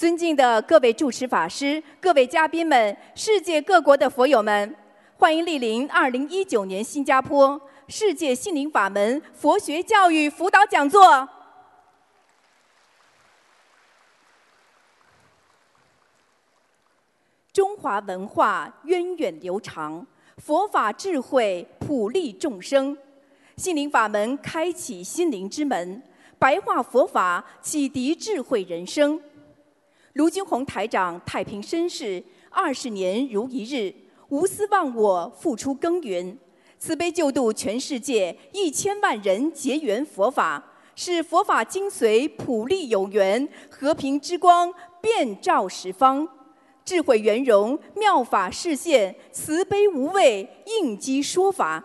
尊敬的各位主持法师、各位嘉宾们、世界各国的佛友们，欢迎莅临2019年新加坡世界心灵法门佛学教育辅导讲座。中华文化源远流长，佛法智慧普利众生，心灵法门开启心灵之门，白话佛法启迪智慧人生。卢军宏台长太平绅士，二十年如一日，无私忘我，付出耕耘，慈悲救度全世界一千万人结缘佛法，使佛法精髓普利有缘，和平之光遍照十方，智慧圆融，妙法示现，慈悲无畏，应机说法。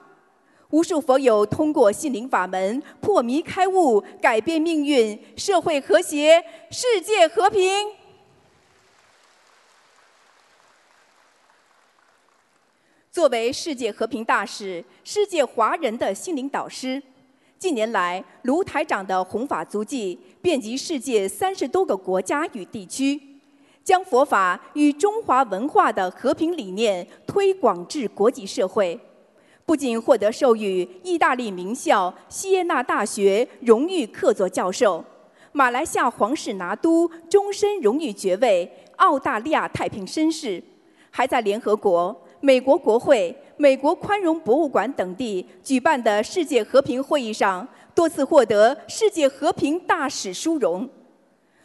无数佛友通过心灵法门破迷开悟，改变命运，社会和谐，世界和平。作为世界和平大使、世界华人的心灵导师，近年来卢台长的弘法足迹遍及世界三十多个国家与地区，将佛法与中华文化的和平理念推广至国际社会，不仅获得授予意大利名校锡耶纳大学荣誉客座教授、马来西亚皇室拿督终身荣誉爵位、澳大利亚太平绅士，还在联合国。美国国会、美国宽容博物馆等地举办的世界和平会议上，多次获得世界和平大使殊荣。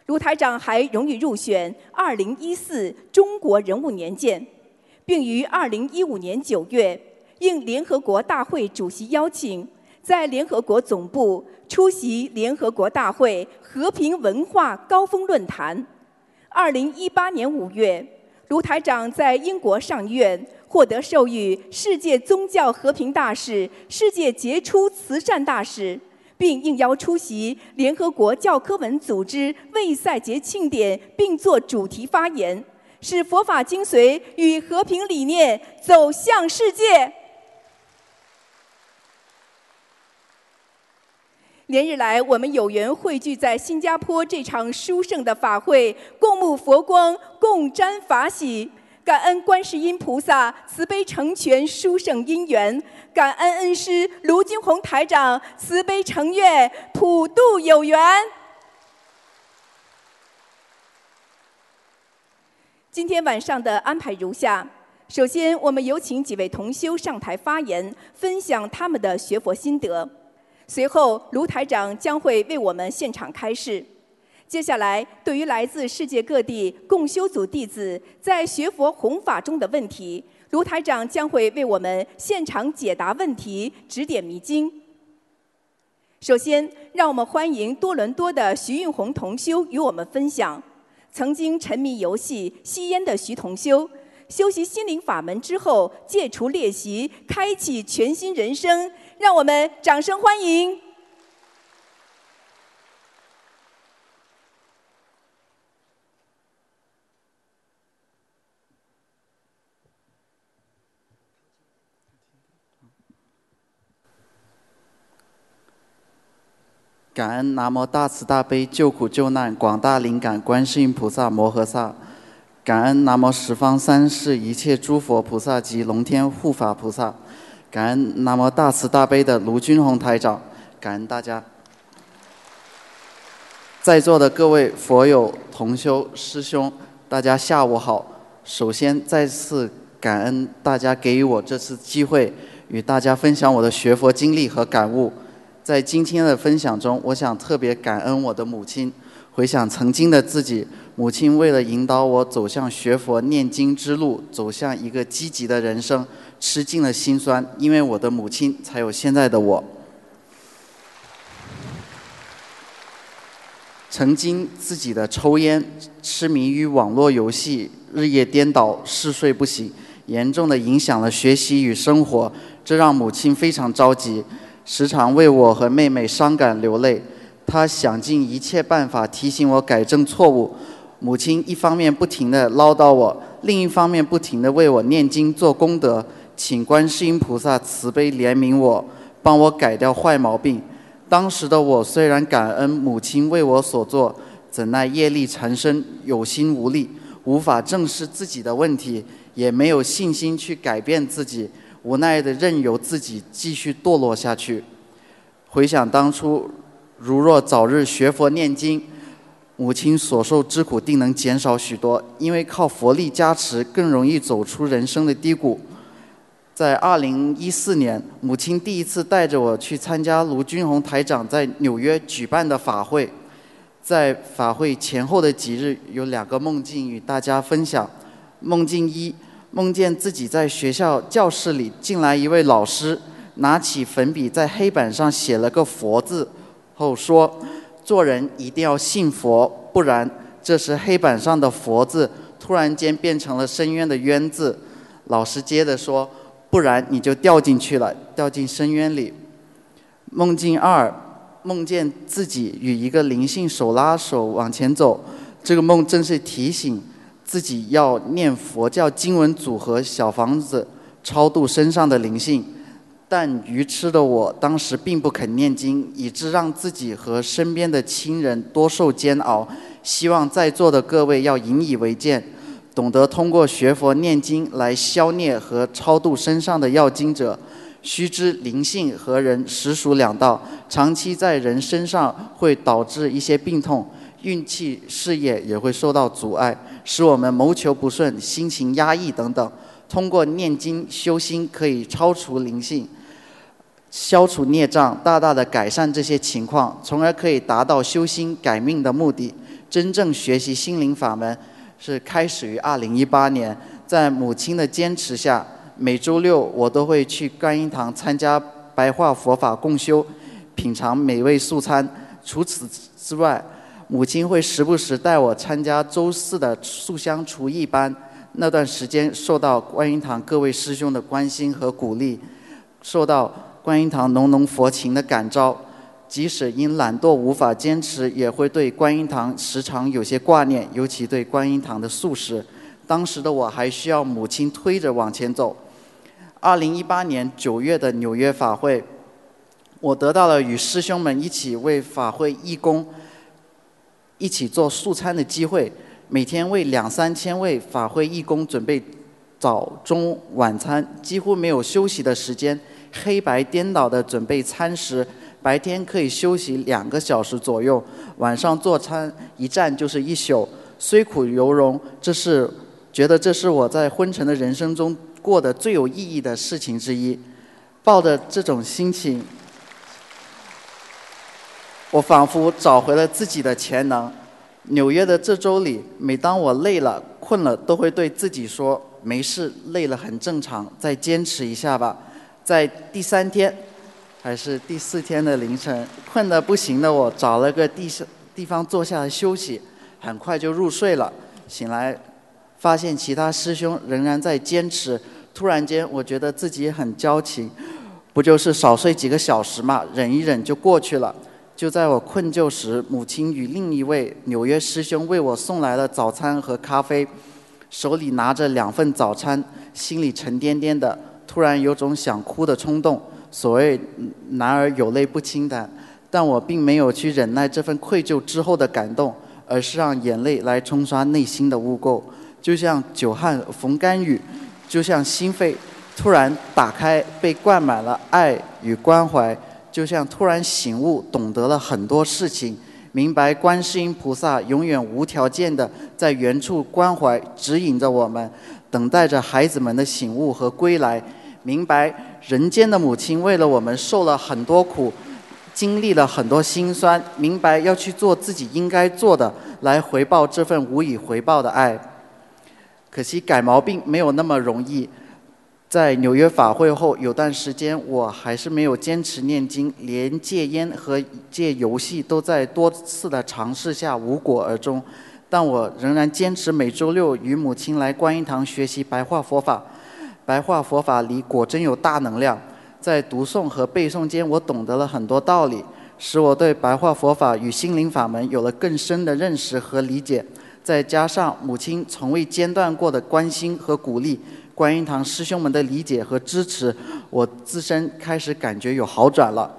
卢台长还荣誉入选2014中国人物年鉴，并于2015年9月应联合国大会主席邀请，在联合国总部出席联合国大会和平文化高峰论坛。2018年5月，卢台长在英国上院。获得授予世界宗教和平大使、世界杰出慈善大使，并应邀出席联合国教科文组织卫赛节庆典，并作主题发言，使佛法精髓与和平理念走向世界。连日来，我们有缘汇聚在新加坡这场殊胜的法会，共沐佛光，共沾法喜。感恩观世音菩萨慈悲成全殊胜因缘，感恩恩师卢金红台长慈悲成愿普度有缘。今天晚上的安排如下：首先，我们有请几位同修上台发言，分享他们的学佛心得；随后，卢台长将会为我们现场开示。接下来，对于来自世界各地共修组弟子在学佛弘法中的问题，卢台长将会为我们现场解答问题，指点迷津。首先，让我们欢迎多伦多的徐运红同修与我们分享。曾经沉迷游戏、吸烟的徐同修，修习心灵法门之后，戒除劣习，开启全新人生。让我们掌声欢迎。感恩南无大慈大悲救苦救难广大灵感观世音菩萨摩诃萨，感恩南无十方三世一切诸佛菩萨及龙天护法菩萨，感恩南无大慈大悲的卢军宏台长，感恩大家，在座的各位佛友同修师兄，大家下午好。首先再次感恩大家给予我这次机会，与大家分享我的学佛经历和感悟。在今天的分享中，我想特别感恩我的母亲。回想曾经的自己，母亲为了引导我走向学佛念经之路，走向一个积极的人生，吃尽了辛酸。因为我的母亲，才有现在的我。曾经自己的抽烟、痴迷于网络游戏，日夜颠倒，嗜睡不醒，严重的影响了学习与生活，这让母亲非常着急。时常为我和妹妹伤感流泪，她想尽一切办法提醒我改正错误。母亲一方面不停地唠叨我，另一方面不停地为我念经做功德，请观世音菩萨慈悲怜悯我，帮我改掉坏毛病。当时的我虽然感恩母亲为我所做，怎奈业力缠身，有心无力，无法正视自己的问题，也没有信心去改变自己，无奈的任由自己继续堕落下去。回想当初，如若早日学佛念经，母亲所受之苦定能减少许多。因为靠佛力加持，更容易走出人生的低谷。在二零一四年，母亲第一次带着我去参加卢军宏台长在纽约举办的法会。在法会前后的几日，有两个梦境与大家分享。梦境一，梦见自己在学校教室里进来一位老师，拿起粉笔在黑板上写了个“佛”字，后说：“做人一定要信佛，不然。”这时黑板上的“佛”字突然间变成了深渊的“渊”字。老师接着说：“不然你就掉进去了，掉进深渊里。”梦境二。梦见自己与一个灵性手拉手往前走，这个梦正是提醒自己要念佛教经文组合小房子超度身上的灵性。但愚痴的我当时并不肯念经，以致让自己和身边的亲人多受煎熬。希望在座的各位要引以为戒，懂得通过学佛念经来消孽和超度身上的要经者。须知灵性和人实属两道，长期在人身上会导致一些病痛，运气、事业也会受到阻碍，使我们谋求不顺、心情压抑等等。通过念经修心，可以超除灵性，消除孽障，大大的改善这些情况，从而可以达到修心改命的目的。真正学习心灵法门，是开始于二零一八年，在母亲的坚持下。每周六我都会去观音堂参加白话佛法共修，品尝美味素餐。除此之外，母亲会时不时带我参加周四的素香厨艺班。那段时间受到观音堂各位师兄的关心和鼓励，受到观音堂浓浓佛情的感召，即使因懒惰无法坚持，也会对观音堂时常有些挂念，尤其对观音堂的素食。当时的我还需要母亲推着往前走。二零一八年九月的纽约法会，我得到了与师兄们一起为法会义工、一起做素餐的机会。每天为两三千位法会义工准备早中晚餐，几乎没有休息的时间，黑白颠倒的准备餐食。白天可以休息两个小时左右，晚上做餐一站就是一宿，虽苦犹荣。这是觉得这是我在昏沉的人生中。过的最有意义的事情之一，抱着这种心情，我仿佛找回了自己的潜能。纽约的这周里，每当我累了、困了，都会对自己说：“没事，累了很正常，再坚持一下吧。”在第三天还是第四天的凌晨，困得不行的我，找了个地地方坐下来休息，很快就入睡了。醒来。发现其他师兄仍然在坚持，突然间我觉得自己很矫情，不就是少睡几个小时嘛，忍一忍就过去了。就在我困倦时，母亲与另一位纽约师兄为我送来了早餐和咖啡，手里拿着两份早餐，心里沉甸甸的，突然有种想哭的冲动。所谓男儿有泪不轻弹，但我并没有去忍耐这份愧疚之后的感动，而是让眼泪来冲刷内心的污垢。就像久旱逢甘雨，就像心肺突然打开，被灌满了爱与关怀，就像突然醒悟，懂得了很多事情，明白观世音菩萨永远无条件的在原处关怀指引着我们，等待着孩子们的醒悟和归来，明白人间的母亲为了我们受了很多苦，经历了很多辛酸，明白要去做自己应该做的，来回报这份无以回报的爱。可惜改毛病没有那么容易，在纽约法会后有段时间，我还是没有坚持念经，连戒烟和戒游戏都在多次的尝试下无果而终。但我仍然坚持每周六与母亲来观音堂学习白话佛法。白话佛法里果真有大能量，在读诵和背诵间，我懂得了很多道理，使我对白话佛法与心灵法门有了更深的认识和理解。再加上母亲从未间断过的关心和鼓励，观音堂师兄们的理解和支持，我自身开始感觉有好转了。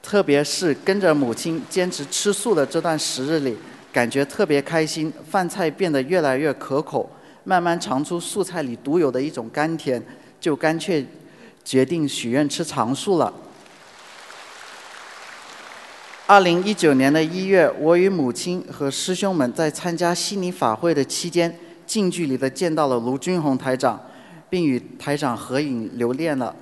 特别是跟着母亲坚持吃素的这段时日里，感觉特别开心，饭菜变得越来越可口，慢慢尝出素菜里独有的一种甘甜，就干脆决定许愿吃长素了。二零一九年的一月，我与母亲和师兄们在参加悉尼法会的期间，近距离的见到了卢军宏台长，并与台长合影留念了。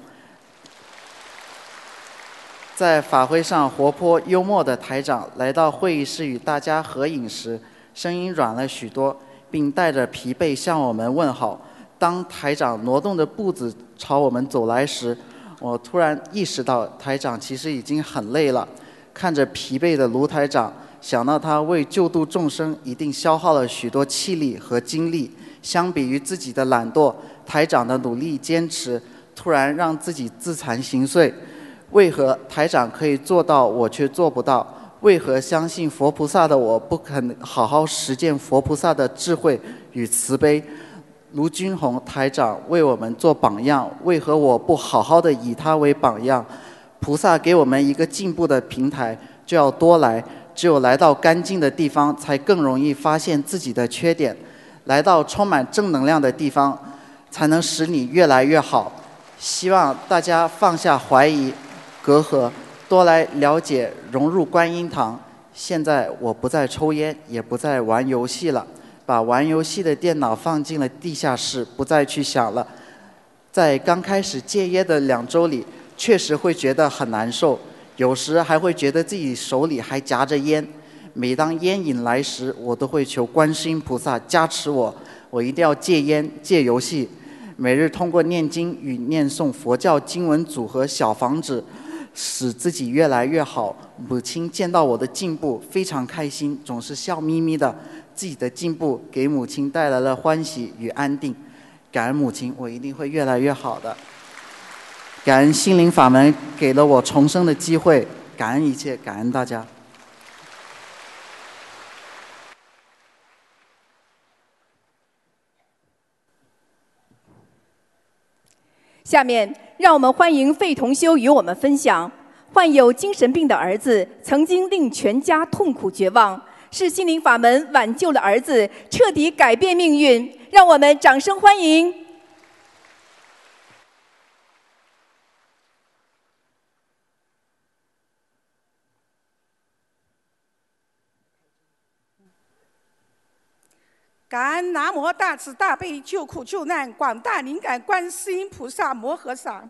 在法会上活泼幽默的台长来到会议室与大家合影时，声音软了许多，并带着疲惫向我们问好。当台长挪动着步子朝我们走来时，我突然意识到台长其实已经很累了。看着疲惫的卢台长，想到他为救度众生一定消耗了许多气力和精力。相比于自己的懒惰，台长的努力坚持，突然让自己自惭形秽。为何台长可以做到，我却做不到？为何相信佛菩萨的我不肯好好实践佛菩萨的智慧与慈悲？卢军宏台长为我们做榜样，为何我不好好的以他为榜样？菩萨给我们一个进步的平台，就要多来。只有来到干净的地方，才更容易发现自己的缺点；来到充满正能量的地方，才能使你越来越好。希望大家放下怀疑、隔阂，多来了解，融入观音堂。现在我不再抽烟，也不再玩游戏了，把玩游戏的电脑放进了地下室，不再去想了。在刚开始戒烟的两周里。确实会觉得很难受，有时还会觉得自己手里还夹着烟。每当烟瘾来时，我都会求观世音菩萨加持我，我一定要戒烟、戒游戏。每日通过念经与念诵佛教经文组合小房子，使自己越来越好。母亲见到我的进步，非常开心，总是笑眯眯的。自己的进步给母亲带来了欢喜与安定。感恩母亲，我一定会越来越好的。感恩心灵法门给了我重生的机会，感恩一切，感恩大家。下面让我们欢迎费同修与我们分享：患有精神病的儿子曾经令全家痛苦绝望，是心灵法门挽救了儿子，彻底改变命运。让我们掌声欢迎。感恩南无大慈大悲救苦救难广大灵感观世音菩萨摩诃萨，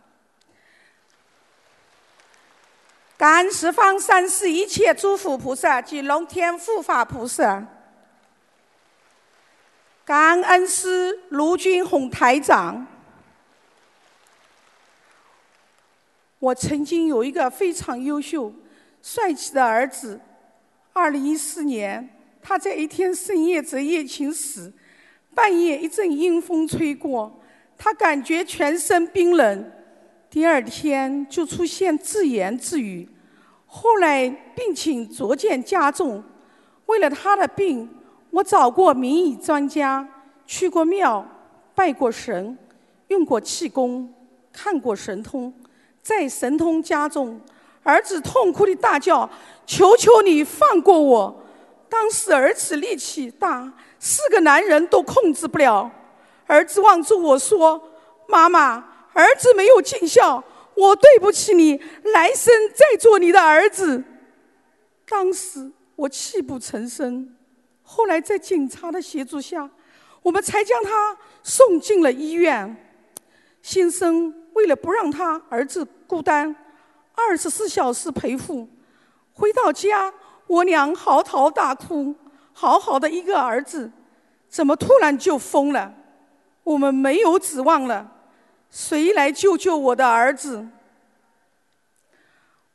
感恩十方三世一切诸佛菩萨及龙天护法菩萨，感恩师卢军宏台长。我曾经有一个非常优秀、帅气的儿子，二零一四年。他在一天深夜值夜勤时，半夜一阵阴风吹过，他感觉全身冰冷，第二天就出现自言自语。后来病情逐渐加重，为了他的病，我找过名医专家，去过庙，拜过神，用过气功，看过神通，在神通加重，儿子痛哭的大叫：“求求你放过我！”当时儿子力气大，四个男人都控制不了。儿子望着我说：“妈妈，儿子没有尽孝，我对不起你，来生再做你的儿子。”当时我泣不成声。后来在警察的协助下，我们才将他送进了医院。先生为了不让他儿子孤单，二十四小时陪护。回到家。我娘嚎啕大哭，好好的一个儿子，怎么突然就疯了？我们没有指望了，谁来救救我的儿子？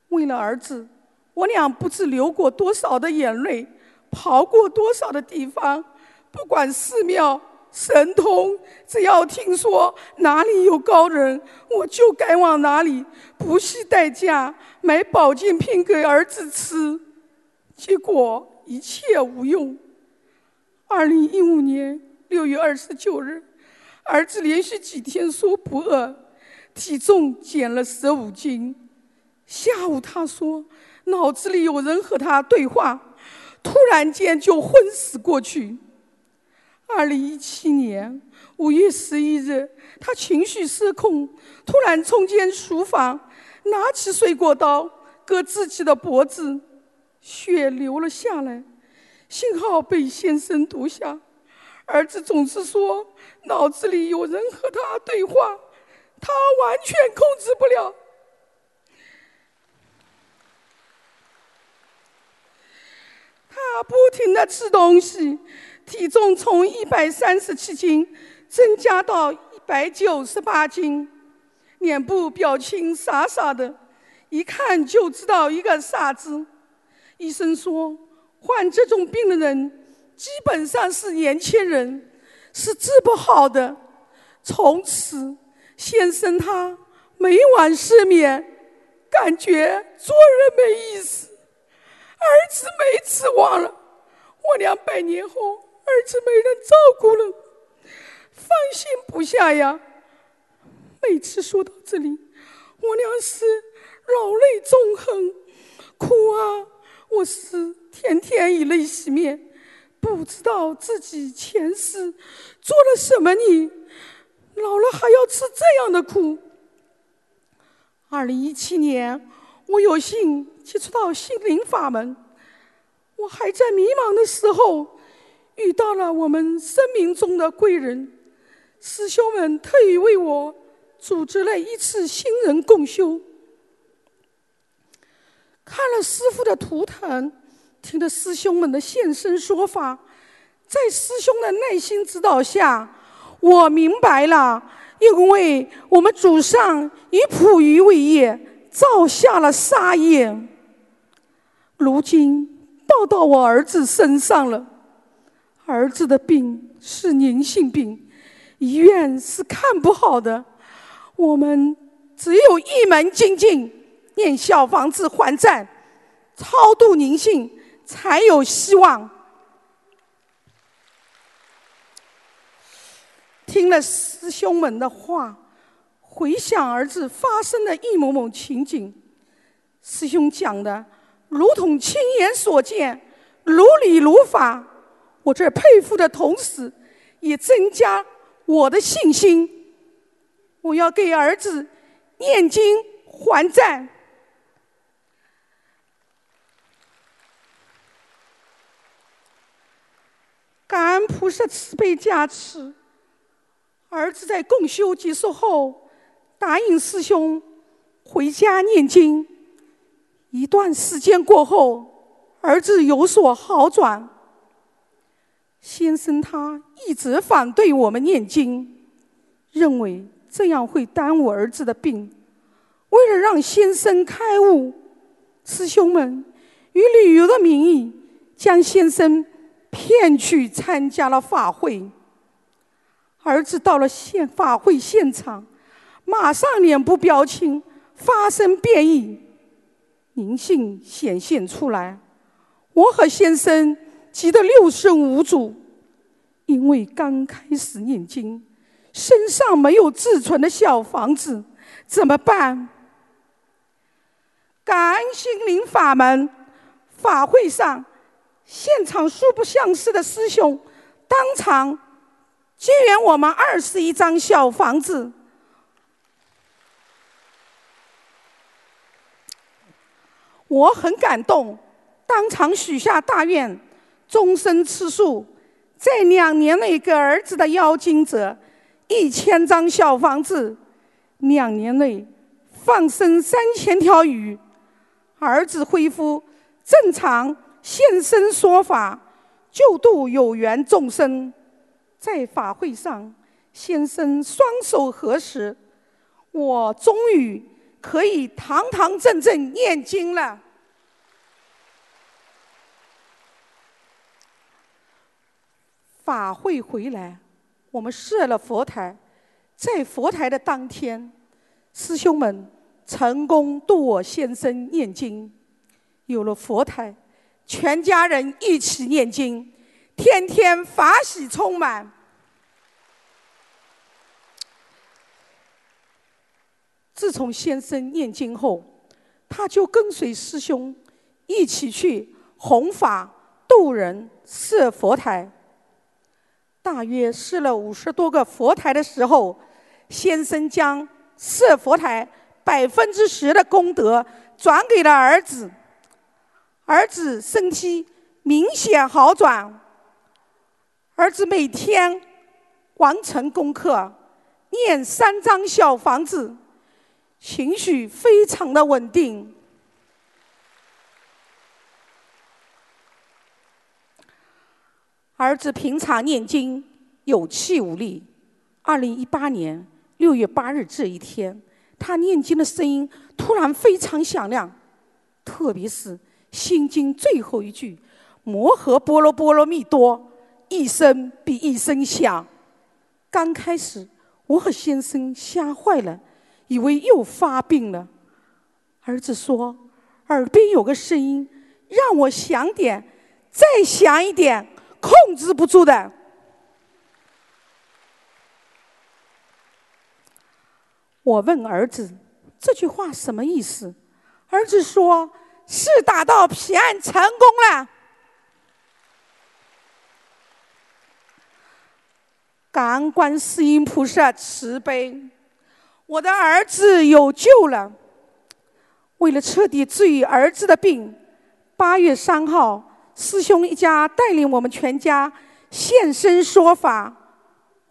为了儿子，我俩不知流过多少的眼泪，跑过多少的地方，不管寺庙、神通，只要听说哪里有高人，我就赶往哪里，不惜代价买保健品给儿子吃。结果一切无用。二零一五年六月二十九日，儿子连续几天说不饿，体重减了十五斤。下午他说，脑子里有人和他对话，突然间就昏死过去。二零一七年五月十一日，他情绪失控，突然冲进厨房，拿起水果刀割自己的脖子，血流了下来。幸好被先生读下。儿子总是说脑子里有人和他对话，他完全控制不了。他不停的吃东西，体重从一百三十七斤增加到一百九十八斤，脸部表情傻傻的，一看就知道一个傻子。医生说，患这种病的人基本上是年轻人，是治不好的。从此，先生他每晚失眠，感觉做人没意思。儿子没指望了，我两百年后，儿子没人照顾了，放心不下呀。每次说到这里，我娘是老泪纵横，哭啊！我是天天以泪洗面，不知道自己前世做了什么孽，老了还要吃这样的苦。二零一七年，我有幸。接触到心灵法门，我还在迷茫的时候，遇到了我们生命中的贵人，师兄们特意为我组织了一次新人共修。看了师傅的图腾，听了师兄们的现身说法，在师兄的耐心指导下，我明白了，因为我们祖上以捕鱼为业，造下了杀业。如今报到我儿子身上了，儿子的病是灵性病，医院是看不好的，我们只有一门精进，念小房子还债，超度灵性，才有希望。听了师兄们的话，回想儿子发生的一幕幕情景，师兄讲的。如同亲眼所见，如理如法。我这佩服的同时，也增加我的信心。我要给儿子念经还债。感恩菩萨慈悲加持，儿子在共修结束后，答应师兄回家念经。一段时间过后，儿子有所好转。先生他一直反对我们念经，认为这样会耽误儿子的病。为了让先生开悟，师兄们以旅游的名义将先生骗去参加了法会。儿子到了现法会现场，马上脸部表情发生变异。灵性显现出来，我和先生急得六神无主，因为刚开始念经，身上没有自存的小房子，怎么办？感恩心灵法门，法会上，现场素不相识的师兄当场借援我们二十一张小房子。我很感动，当场许下大愿，终身吃素，在两年内给儿子的妖精者一千张小房子，两年内放生三千条鱼，儿子恢复正常，现身说法，救度有缘众生。在法会上，先生双手合十，我终于。可以堂堂正正念经了。法会回来，我们设了佛台，在佛台的当天，师兄们成功度我先生念经。有了佛台，全家人一起念经，天天法喜充满。自从先生念经后，他就跟随师兄一起去弘法渡人设佛台。大约设了五十多个佛台的时候，先生将设佛台百分之十的功德转给了儿子，儿子身体明显好转。儿子每天完成功课，念三张小房子，情绪非常的稳定。儿子平常念经有气无力。二零一八年六月八日这一天，他念经的声音突然非常响亮，特别是《心经》最后一句“摩诃波罗波罗蜜多”，一声比一声响。刚开始，我和先生吓坏了，以为又发病了。儿子说：“耳边有个声音，让我响点，再响一点。”控制不住的。我问儿子：“这句话什么意思？”儿子说：“是打到彼岸成功了。”感恩观世音菩萨慈悲，我的儿子有救了。为了彻底治愈儿子的病，八月三号。师兄一家带领我们全家现身说法，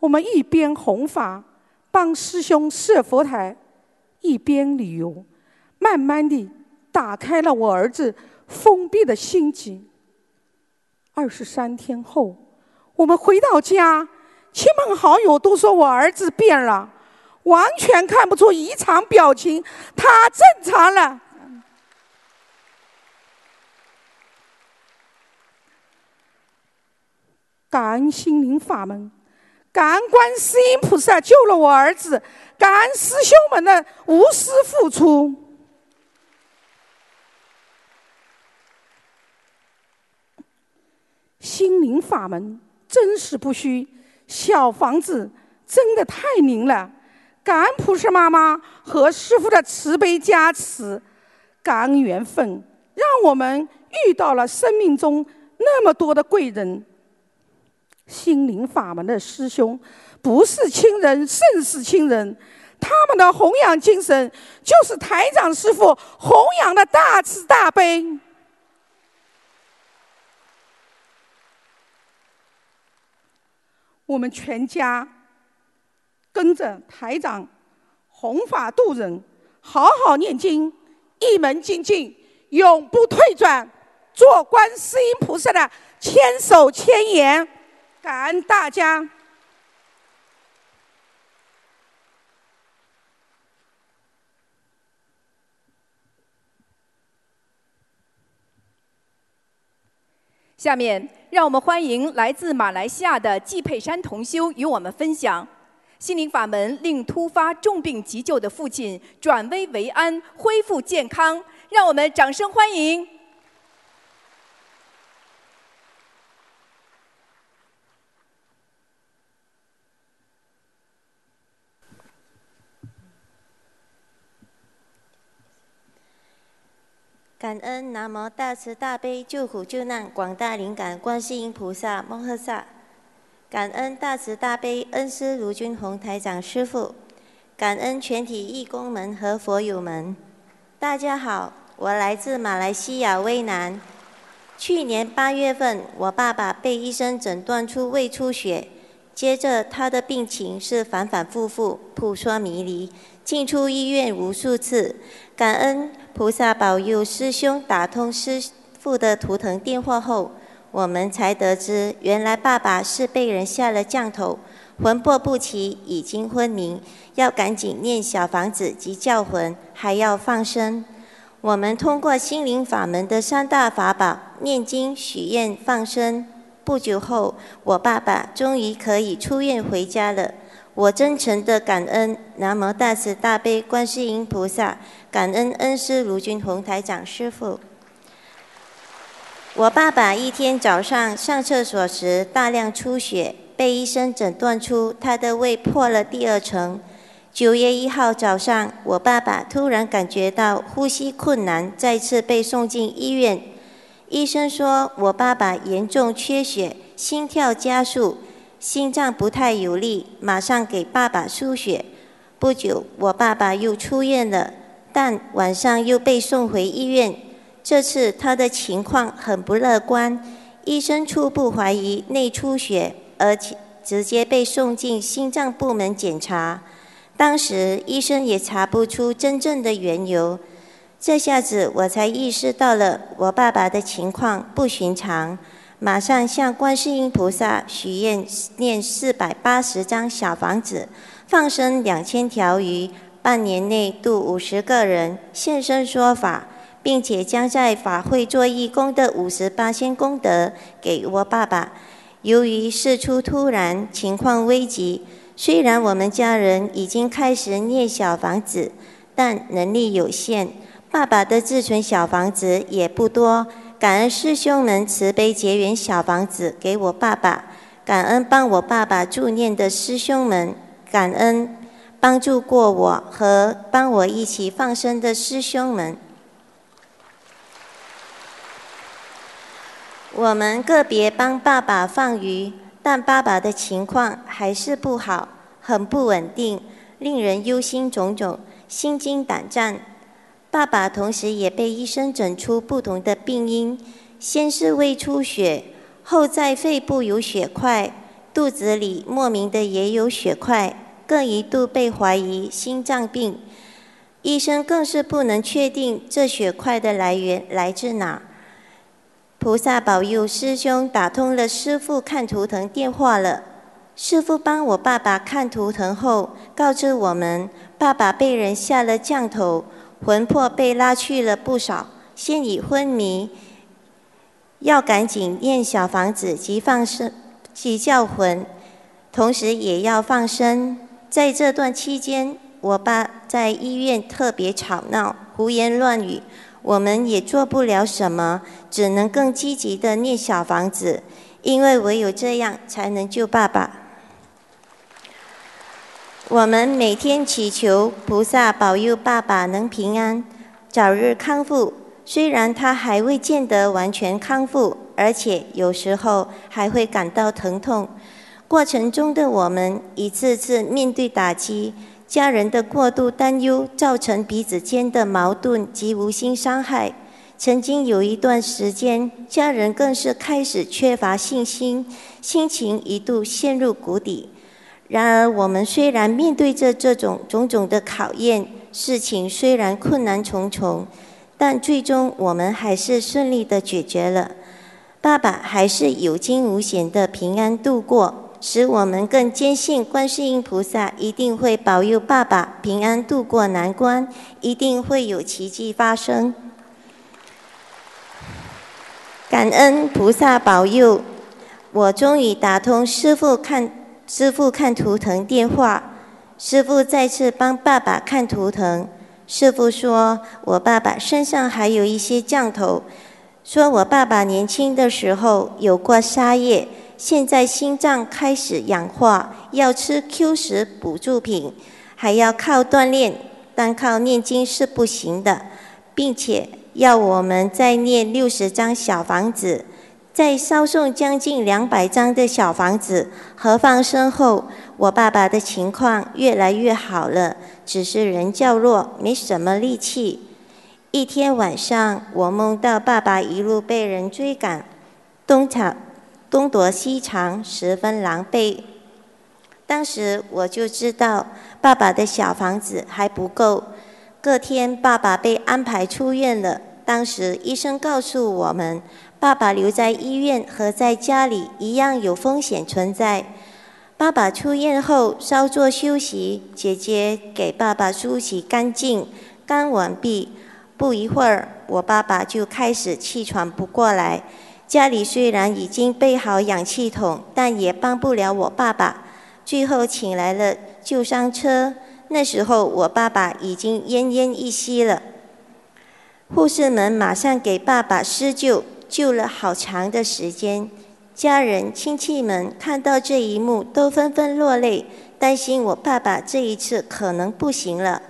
我们一边弘法，帮师兄设佛台，一边旅游，慢慢地打开了我儿子封闭的心结。二十三天后，我们回到家，亲朋好友都说我儿子变了，完全看不出异常表情，他正常了。感恩心灵法门，感恩观世音菩萨救了我儿子，感恩师兄们的无私付出。心灵法门真实不虚，小房子真的太灵了。感恩菩萨妈妈和师父的慈悲加持，感恩缘分，让我们遇到了生命中那么多的贵人。心灵法门的师兄，不是亲人胜似亲人，他们的弘扬精神就是台长师傅弘扬的大慈大悲。我们全家跟着台长弘法度人，好好念经，一门精进，永不退转，做观世音菩萨的千手千眼。感恩大家。下面，让我们欢迎来自马来西亚的季佩珊同修与我们分享：心灵法门令突发重病急救的父亲转危为安，恢复健康。让我们掌声欢迎。感恩南无大慈大悲救苦救难广大灵感观世音菩萨摩诃萨，感恩大慈大悲恩师卢军宏台长师父，感恩全体义工们和佛友们。大家好，我来自马来西亚威南。去年八月份，我爸爸被医生诊断出胃出血，接着他的病情是反反复复、扑朔迷离，进出医院无数次。感恩。菩萨保佑师兄打通师父的图腾电话后，我们才得知，原来爸爸是被人下了降头，魂魄不齐，已经昏迷，要赶紧念小房子及叫魂，还要放生。我们通过心灵法门的三大法宝——念经、许愿、放生，不久后，我爸爸终于可以出院回家了。我真诚的感恩南无大慈大悲观世音菩萨。感恩恩师卢军宏台长师傅。我爸爸一天早上上厕所时大量出血，被医生诊断出他的胃破了第二层。九月一号早上，我爸爸突然感觉到呼吸困难，再次被送进医院。医生说我爸爸严重缺血，心跳加速，心脏不太有力，马上给爸爸输血。不久，我爸爸又出院了，但晚上又被送回医院。这次他的情况很不乐观，医生初步怀疑内出血，而且直接被送进心脏部门检查。当时医生也查不出真正的缘由。这下子我才意识到了我爸爸的情况不寻常，马上向观世音菩萨许愿，念四百八十张小房子。放生两千条鱼，半年内度五十个人现身说法，并且将在法会做义工的五十八千功德给我爸爸。由于事出突然，情况危急，虽然我们家人已经开始念小房子，但能力有限，爸爸的自存小房子也不多。感恩师兄们慈悲结缘小房子给我爸爸，感恩帮我爸爸助念的师兄们。感恩帮助过我和帮我一起放生的师兄们。我们个别帮爸爸放鱼，但爸爸的情况还是不好，很不稳定，令人忧心忡忡、心惊胆战。爸爸同时也被医生诊出不同的病因，先是胃出血，后在肺部有血块。肚子里莫名的也有血块，更一度被怀疑心脏病。医生更是不能确定这血块的来源来自哪。菩萨保佑，师兄打通了师傅看图腾电话了。师傅帮我爸爸看图腾后，告知我们，爸爸被人下了降头，魂魄被拉去了不少，现已昏迷，要赶紧念小房子及放生。及叫魂，同时也要放生。在这段期间，我爸在医院特别吵闹、胡言乱语，我们也做不了什么，只能更积极的念小房子，因为唯有这样才能救爸爸。我们每天祈求菩萨保佑爸爸能平安，早日康复。虽然他还未见得完全康复。而且有时候还会感到疼痛，过程中的我们一次次面对打击，家人的过度担忧造成彼此间的矛盾及无心伤害。曾经有一段时间，家人更是开始缺乏信心，心情一度陷入谷底。然而，我们虽然面对着这种种种的考验，事情虽然困难重重，但最终我们还是顺利的解决了。爸爸还是有惊无险的平安度过，使我们更坚信观世音菩萨一定会保佑爸爸平安度过难关，一定会有奇迹发生。感恩菩萨保佑，我终于打通师傅看师傅看图腾电话。师傅再次帮爸爸看图腾，师傅说我爸爸身上还有一些降头。说我爸爸年轻的时候有过沙叶，现在心脏开始氧化，要吃 Q 十补助品，还要靠锻炼，单靠念经是不行的，并且要我们再念六十张小房子，在烧送将近两百张的小房子和放生后，我爸爸的情况越来越好了，只是人较弱，没什么力气。一天晚上，我梦到爸爸一路被人追赶，东抢东躲西藏，十分狼狈。当时我就知道爸爸的小房子还不够。隔天，爸爸被安排出院了。当时医生告诉我们，爸爸留在医院和在家里一样有风险存在。爸爸出院后稍作休息，姐姐给爸爸梳洗干净，干完毕。不一会儿，我爸爸就开始气喘不过来。家里虽然已经备好氧气筒，但也帮不了我爸爸。最后请来了救伤车。那时候我爸爸已经奄奄一息了。护士们马上给爸爸施救，救了好长的时间。家人亲戚们看到这一幕，都纷纷落泪，担心我爸爸这一次可能不行了。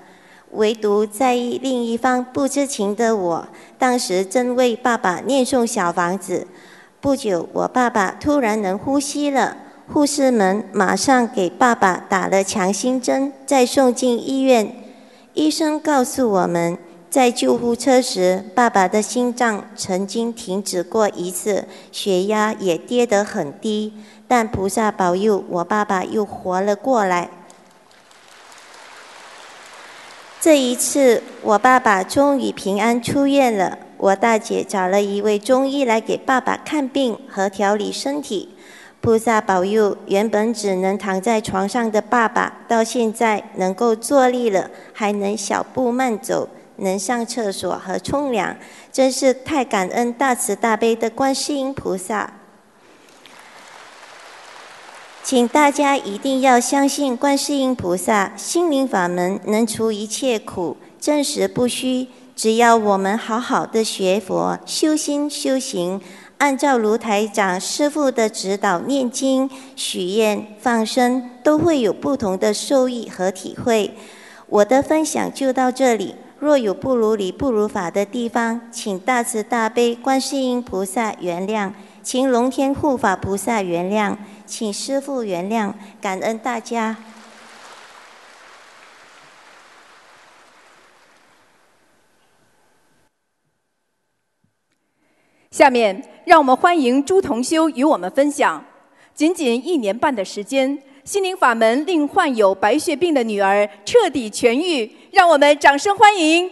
唯独在意另一方不知情的我，当时正为爸爸念诵小房子。不久，我爸爸突然能呼吸了，护士们马上给爸爸打了强心针，再送进医院。医生告诉我们，在救护车时，爸爸的心脏曾经停止过一次，血压也跌得很低，但菩萨保佑，我爸爸又活了过来。这一次，我爸爸终于平安出院了。我大姐找了一位中医来给爸爸看病和调理身体。菩萨保佑，原本只能躺在床上的爸爸，到现在能够坐立了，还能小步慢走，能上厕所和冲凉，真是太感恩大慈大悲的观世音菩萨。请大家一定要相信观世音菩萨心灵法门能除一切苦，真实不虚。只要我们好好的学佛、修心、修行，按照卢台长师父的指导念经、许愿、放生，都会有不同的受益和体会。我的分享就到这里。若有不如理、不如法的地方，请大慈大悲观世音菩萨原谅，请龙天护法菩萨原谅。请师父原谅，感恩大家。下面让我们欢迎朱同修与我们分享。仅仅一年半的时间，心灵法门令患有白血病的女儿彻底痊愈，让我们掌声欢迎。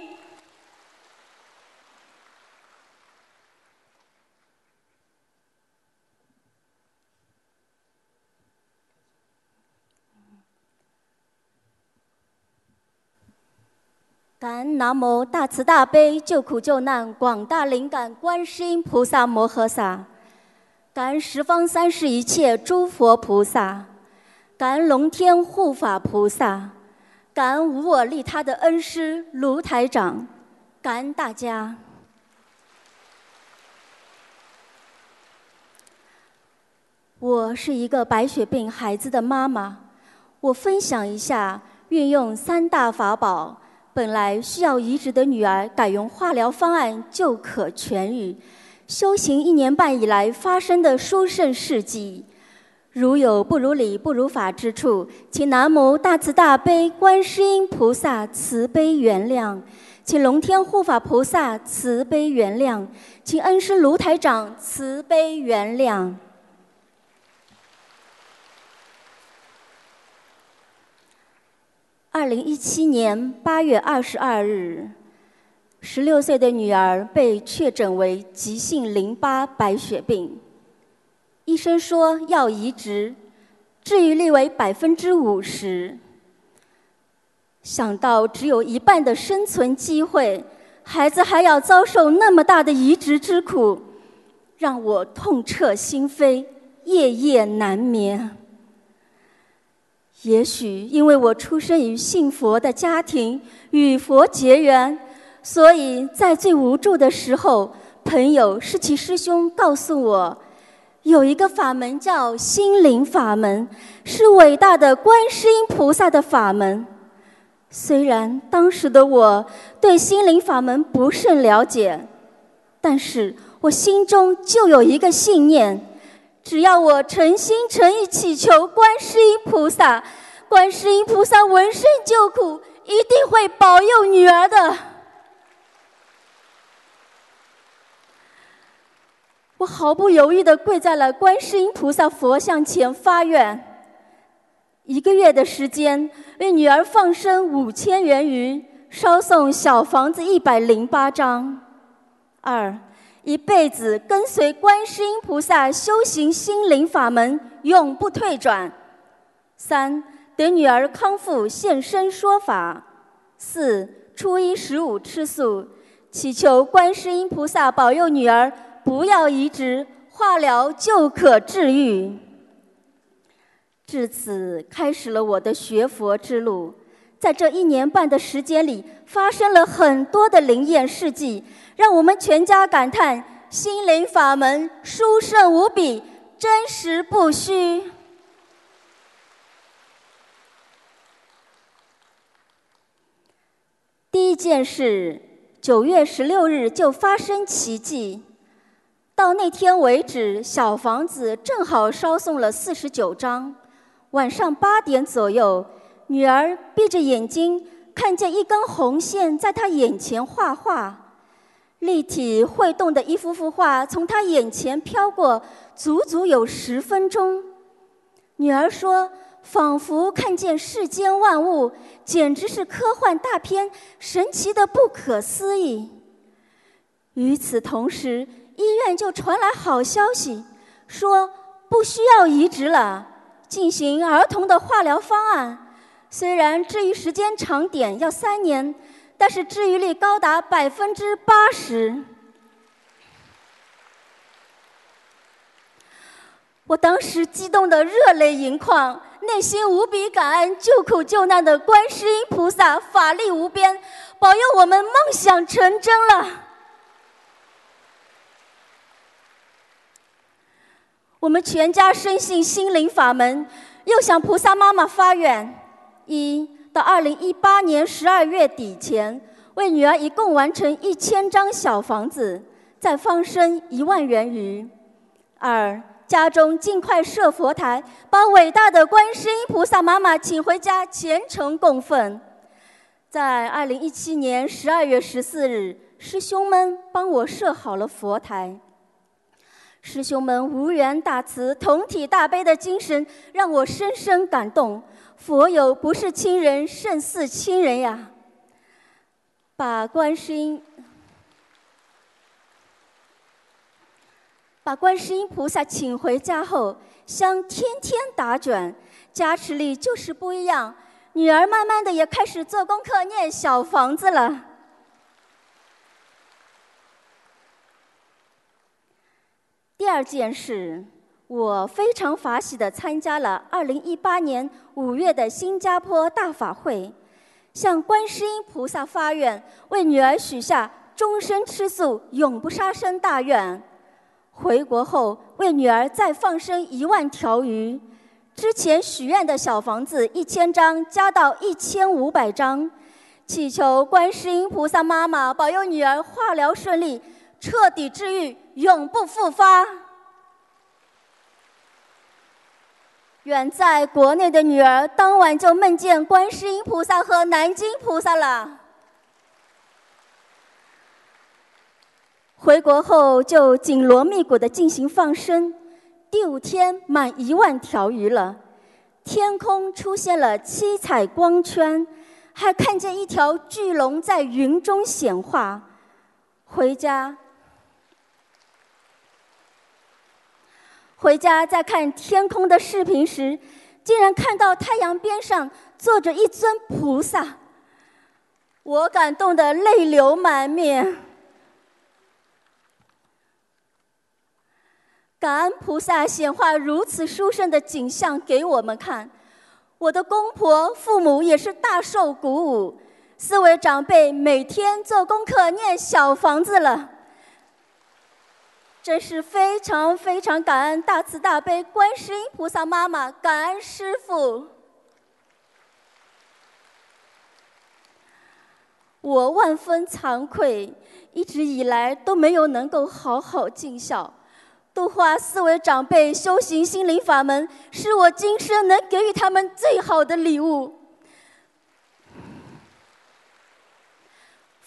感恩南无大慈大悲救苦救难广大灵感观世音菩萨摩诃萨，感恩十方三世一切诸佛菩萨，感恩龙天护法菩萨，感恩无我利他的恩师卢台长，感恩大家。我是一个白血病孩子的妈妈，我分享一下运用三大法宝。本来需要移植的女儿改用化疗方案就可痊愈，修行一年半以来发生的殊胜事迹，如有不如理、不如法之处，请南无大慈大悲观世音菩萨慈悲原谅，请龙天护法菩萨慈悲原谅，请恩师卢台长慈悲原谅。二零一七年八月二十二日，十六岁的女儿被确诊为急性淋巴白血病，医生说要移植，治愈率为百分之五十。想到只有一半的生存机会，孩子还要遭受那么大的移植之苦，让我痛彻心扉，夜夜难眠。也许因为我出生于信佛的家庭，与佛结缘，所以在最无助的时候，朋友是其师兄告诉我，有一个法门叫心灵法门，是伟大的观世音菩萨的法门。虽然当时的我对心灵法门不甚了解，但是我心中就有一个信念。只要我诚心诚意祈求观世音菩萨，观世音菩萨闻声救苦，一定会保佑女儿的。我毫不犹豫地跪在了观世音菩萨佛像前发愿，一个月的时间为女儿放生五千元鱼，烧送小房子一百零八张。二。一辈子跟随观世音菩萨修行心灵法门，永不退转。三等女儿康复现身说法。四初一十五吃素，祈求观世音菩萨保佑女儿不要移植，化疗就可治愈。至此开始了我的学佛之路。在这一年半的时间里，发生了很多的灵验事迹。让我们全家感叹：心灵法门殊胜无比，真实不虚。第一件事，九月十六日就发生奇迹。到那天为止，小房子正好烧送了四十九张。晚上八点左右，女儿闭着眼睛，看见一根红线在她眼前画画，立体会动的一幅幅画从她眼前飘过，足足有十分钟。女儿说：“仿佛看见世间万物，简直是科幻大片，神奇的不可思议。”与此同时，医院就传来好消息，说不需要移植了，进行儿童的化疗方案。虽然治愈时间长点要三年，但是治愈率高达百分之八十。我当时激动得热泪盈眶，内心无比感恩救苦救难的观世音菩萨法力无边，保佑我们梦想成真了。我们全家深信心灵法门，又向菩萨妈妈发愿：一到二零一八年十二月底前，为女儿一共完成一千张小房子，再放生一万元鱼；二家中尽快设佛台，把伟大的观世音菩萨妈妈请回家虔诚供奉。在二零一七年十二月十四日，师兄们帮我设好了佛台。师兄们无缘大慈、同体大悲的精神，让我深深感动。佛有不是亲人，胜似亲人呀！把观世音、把观世音菩萨请回家后，香天天打卷，加持力就是不一样。女儿慢慢的也开始做功课、念小房子了。第二件事，我非常法喜地参加了2018年5月的新加坡大法会，向观世音菩萨发愿，为女儿许下终身吃素、永不杀生大愿。回国后，为女儿再放生一万条鱼，之前许愿的小房子一千张加到一千五百张，祈求观世音菩萨妈妈保佑女儿化疗顺利，彻底治愈。永不复发。远在国内的女儿当晚就梦见观世音菩萨和南京菩萨了。回国后就紧锣密鼓的进行放生，第五天满一万条鱼了，天空出现了七彩光圈，还看见一条巨龙在云中显化。回家。回家在看天空的视频时，竟然看到太阳边上坐着一尊菩萨，我感动得泪流满面。感恩菩萨显化如此殊胜的景象给我们看，我的公婆、父母也是大受鼓舞。四位长辈每天做功课念小房子了。真是非常非常感恩大慈大悲观世音菩萨妈妈，感恩师父。我万分惭愧，一直以来都没有能够好好尽孝，度化四位长辈修行心灵法门，是我今生能给予他们最好的礼物。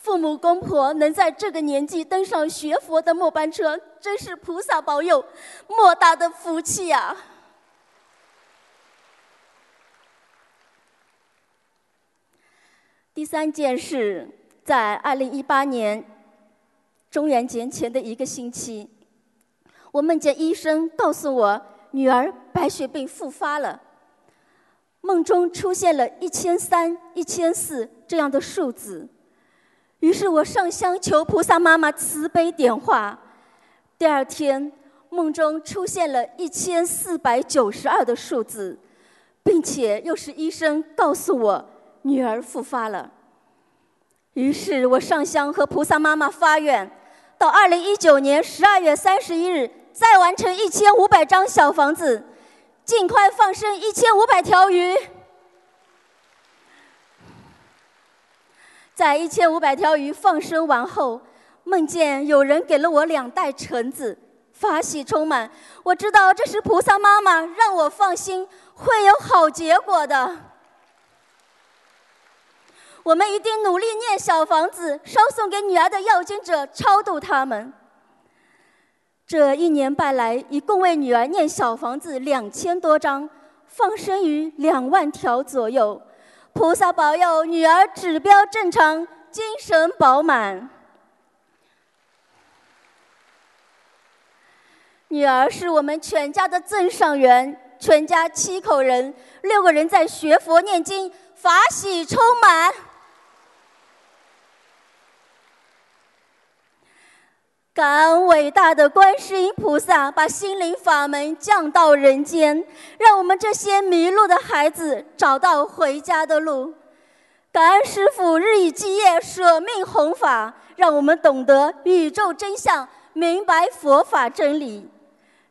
父母公婆能在这个年纪登上学佛的末班车，真是菩萨保佑，莫大的福气呀！第三件事，在二零一八年中元节前的一个星期，我梦见医生告诉我女儿白血病复发了，梦中出现了一千三、一千四这样的数字。于是我上香求菩萨妈妈慈悲点化。第二天，梦中出现了一千四百九十二的数字，并且又是医生告诉我女儿复发了。于是我上香和菩萨妈妈发愿，到二零一九年十二月三十一日再完成一千五百张小房子，尽快放生一千五百条鱼。在一千五百条鱼放生完后，梦见有人给了我两袋橙子，法喜充满。我知道这是菩萨妈妈让我放心，会有好结果的。我们一定努力念小房子，烧送给女儿的要经者超度他们。这一年半来，一共为女儿念小房子两千多张，放生鱼两万条左右。菩萨保佑女儿指标正常，精神饱满。女儿是我们全家的赠上缘，全家七口人，六个人在学佛念经，法喜充满。感恩伟大的观世音菩萨，把心灵法门降到人间，让我们这些迷路的孩子找到回家的路。感恩师父日以继夜舍命弘法，让我们懂得宇宙真相，明白佛法真理。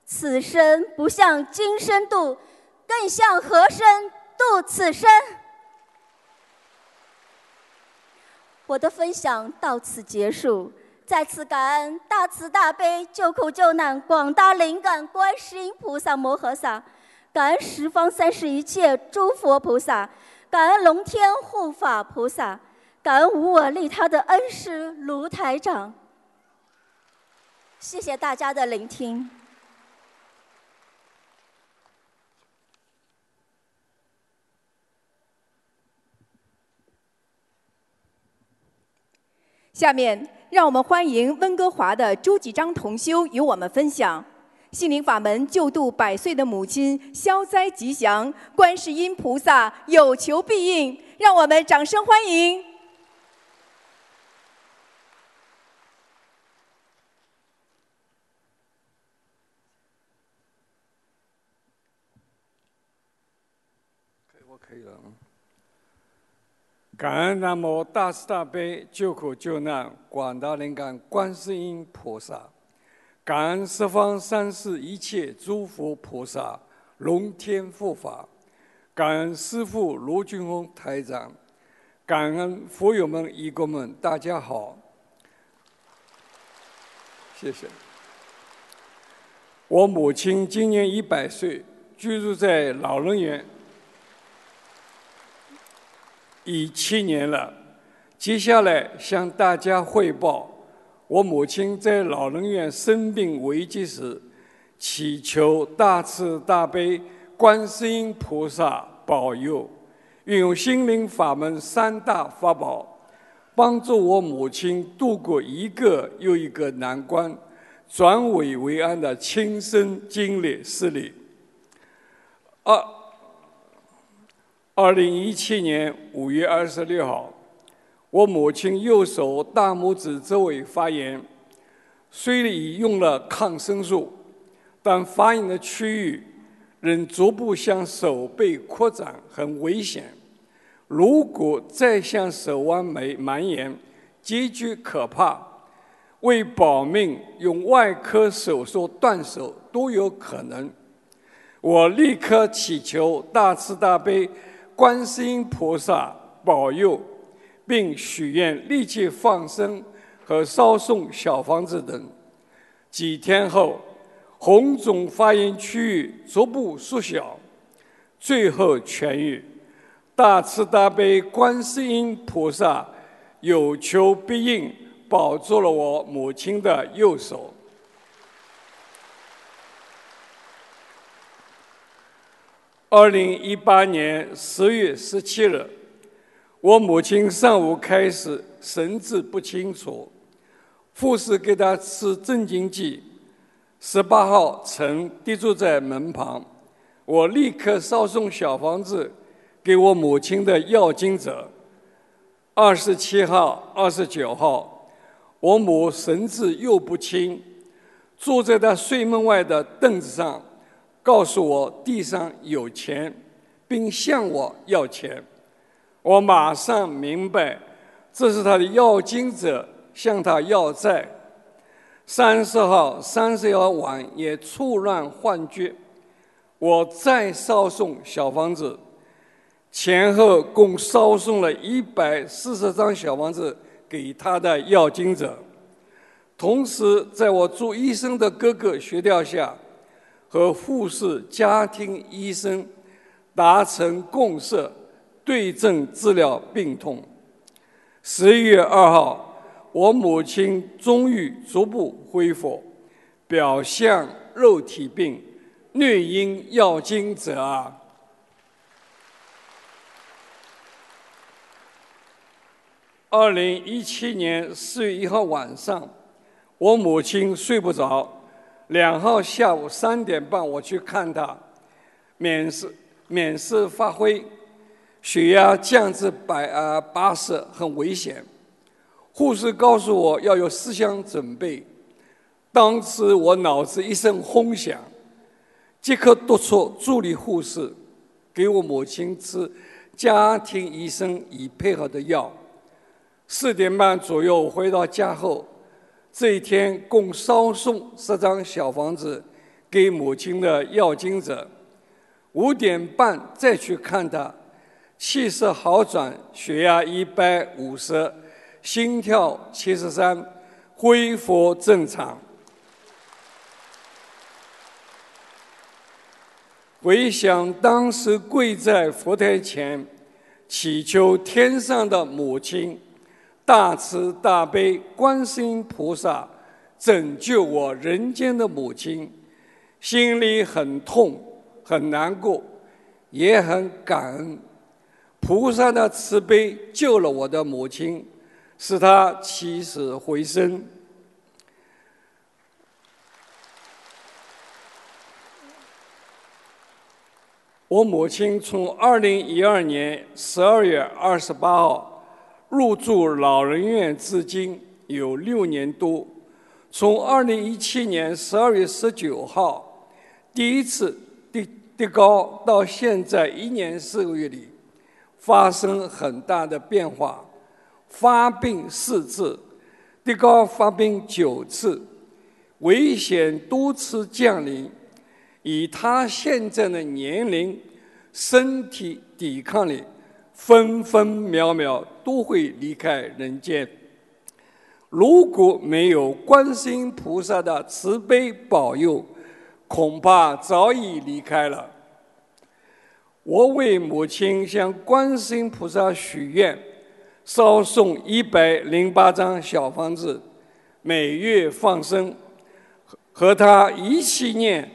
此生不向今生度，更向何生度此生？我的分享到此结束。再次感恩大慈大悲救苦救难广大灵感观世音菩萨摩诃萨，感恩十方三世一切诸佛菩萨，感恩龙天护法菩萨，感恩无我利他的恩师卢台长。谢谢大家的聆听。下面。让我们欢迎温哥华的朱继章同修与我们分享心灵法门救度百岁的母亲消灾吉祥，观世音菩萨有求必应，让我们掌声欢迎。我可以了。感恩南无大慈大悲救苦救难广大灵感观世音菩萨，感恩十方三世一切诸佛菩萨龙天护法，感恩师父卢俊峰台长，感恩佛友们、义工们，大家好，谢谢。我母亲今年一百岁，居住在老人院。已七年了，接下来向大家汇报，我母亲在老人院生病危急时，祈求大慈大悲观世音菩萨保佑，运用心灵法门三大法宝，帮助我母亲度过一个又一个难关，转危为安的亲身经历事例。二。二零一七年五月二十六号，我母亲右手大拇指周围发炎，虽已用了抗生素，但发炎的区域仍逐步向手背扩展，很危险。如果再向手腕眉蔓延，极具可怕。为保命，用外科手术断手都有可能。我立刻祈求大慈大悲。观世音菩萨保佑，并许愿立即放生和烧送小房子等。几天后，红肿发炎区域逐步缩小，最后痊愈。大慈大悲观世音菩萨有求必应，保住了我母亲的右手。二零一八年十月十七日，我母亲上午开始神志不清楚，护士给她吃镇静剂。十八号晨跌坐在门旁，我立刻烧送小房子给我母亲的要经者。二十七号、二十九号，我母神志又不清，坐在她睡梦外的凳子上。告诉我地上有钱，并向我要钱，我马上明白，这是他的要金者向他要债。三十号、三十号晚也触乱幻觉，我再烧送小房子，前后共烧送了一百四十张小房子给他的要金者。同时，在我做医生的哥哥协调下，和护士、家庭医生达成共识，对症治疗病痛。十一月二号，我母亲终于逐步恢复，表象肉体病，内因要精者啊。二零一七年四月一号晚上，我母亲睡不着。两号下午三点半，我去看他，免试免试发挥，血压降至百啊八十，很危险。护士告诉我要有思想准备，当时我脑子一声轰响，即刻督促助理护士给我母亲吃家庭医生已配合的药。四点半左右回到家后。这一天共烧送十张小房子给母亲的要经者。五点半再去看他，气色好转，血压一百五十，心跳七十三，恢复正常。回想当时跪在佛台前，祈求天上的母亲。大慈大悲观世音菩萨拯救我人间的母亲，心里很痛很难过，也很感恩。菩萨的慈悲救了我的母亲，使她起死回生。我母亲从二零一二年十二月二十八号。入住老人院至今有六年多，从二零一七年十二月十九号第一次跌跌高到现在一年四个月里，发生很大的变化，发病四次，跌高发病九次，危险多次降临。以他现在的年龄、身体抵抗力。分分秒秒都会离开人间。如果没有观世音菩萨的慈悲保佑，恐怕早已离开了。我为母亲向观世音菩萨许愿，烧送一百零八张小房子，每月放生，和他一起念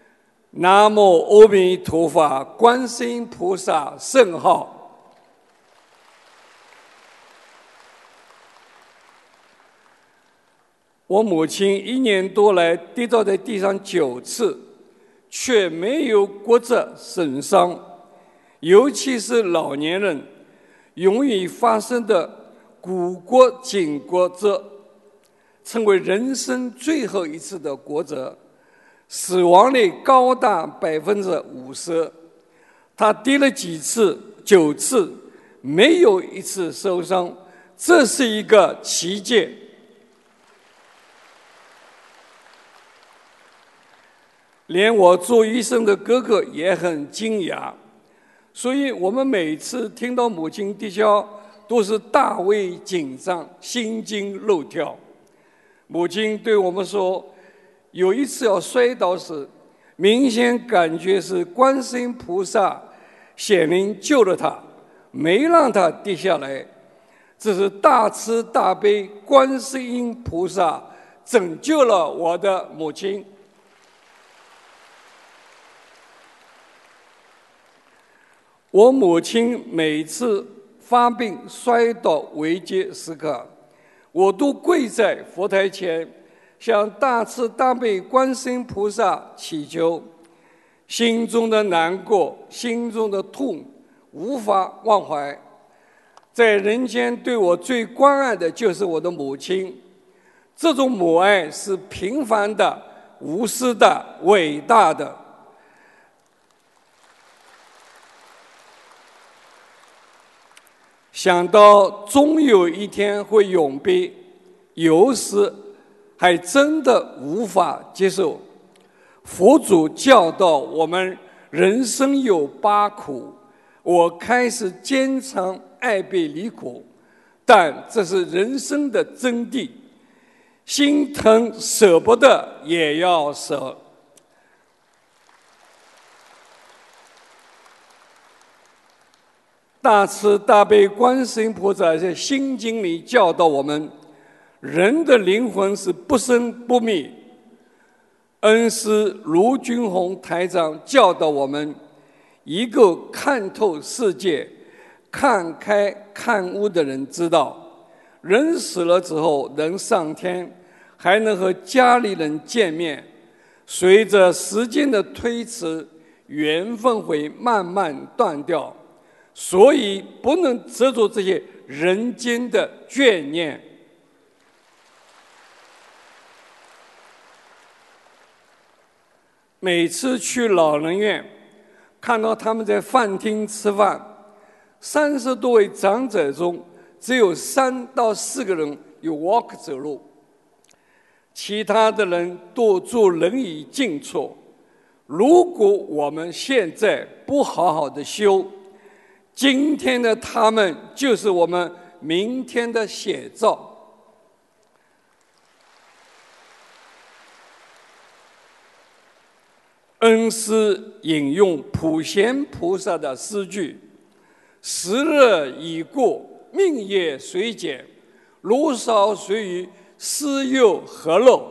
“南无阿弥陀佛，观世音菩萨圣号”。我母亲一年多来跌倒在地上九次，却没有骨折损伤。尤其是老年人容易发生的骨骨颈骨折，成为人生最后一次的骨折，死亡率高达百分之五十。他跌了几次，九次，没有一次受伤，这是一个奇迹。连我做医生的哥哥也很惊讶，所以我们每次听到母亲跌跤，都是大为紧张，心惊肉跳。母亲对我们说，有一次要摔倒时，明显感觉是观世音菩萨显灵救了他，没让他跌下来。这是大慈大悲观世音菩萨拯救了我的母亲。我母亲每次发病摔倒危急时刻，我都跪在佛台前，向大慈大悲观世音菩萨祈求，心中的难过、心中的痛无法忘怀。在人间对我最关爱的就是我的母亲，这种母爱是平凡的、无私的、伟大的。想到终有一天会永别，有时还真的无法接受。佛祖教导我们：人生有八苦，我开始坚强爱别离苦，但这是人生的真谛，心疼舍不得也要舍。大慈大悲观世音菩萨在心经里教导我们：人的灵魂是不生不灭。恩师卢军宏台长教导我们。一个看透世界、看开看悟的人知道，人死了之后能上天，还能和家里人见面。随着时间的推迟，缘分会慢慢断掉，所以不能执着这些人间的眷念。每次去老人院。看到他们在饭厅吃饭，三十多位长者中，只有三到四个人有 walk 走路，其他的人都坐轮椅进出。如果我们现在不好好的修，今天的他们就是我们明天的写照。恩师引用普贤菩萨的诗句：“时日已过，命也随减，如少随余，师又何漏？”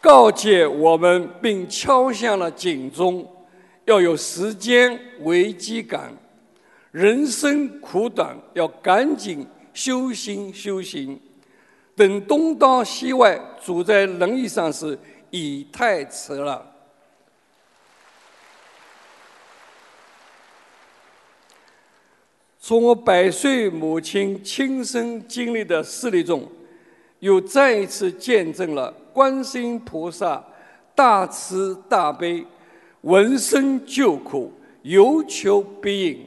告诫我们，并敲响了警钟：要有时间危机感，人生苦短，要赶紧修行修行。等东倒西歪，坐在轮椅上时已太迟了。从我百岁母亲亲身经历的事例中，又再一次见证了观世音菩萨大慈大悲、闻声救苦、有求必应。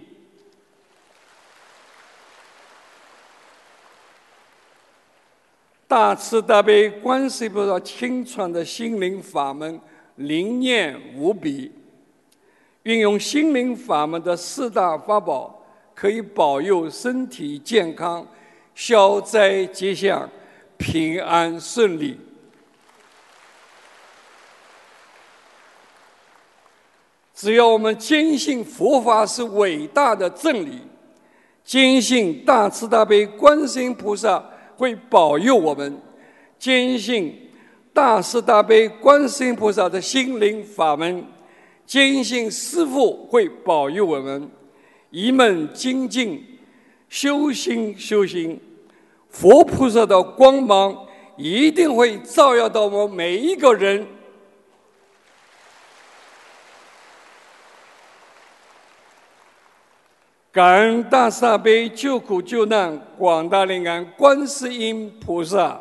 大慈大悲观世音菩萨亲传的心灵法门灵验无比，运用心灵法门的四大法宝，可以保佑身体健康、消灾吉祥、平安顺利。只要我们坚信佛法是伟大的真理，坚信大慈大悲观世音菩萨。会保佑我们，坚信大慈大悲观世音菩萨的心灵法门，坚信师父会保佑我们，一门精进，修心修行，佛菩萨的光芒一定会照耀到我们每一个人。感恩大慈悲救苦救难广大灵感观世音菩萨，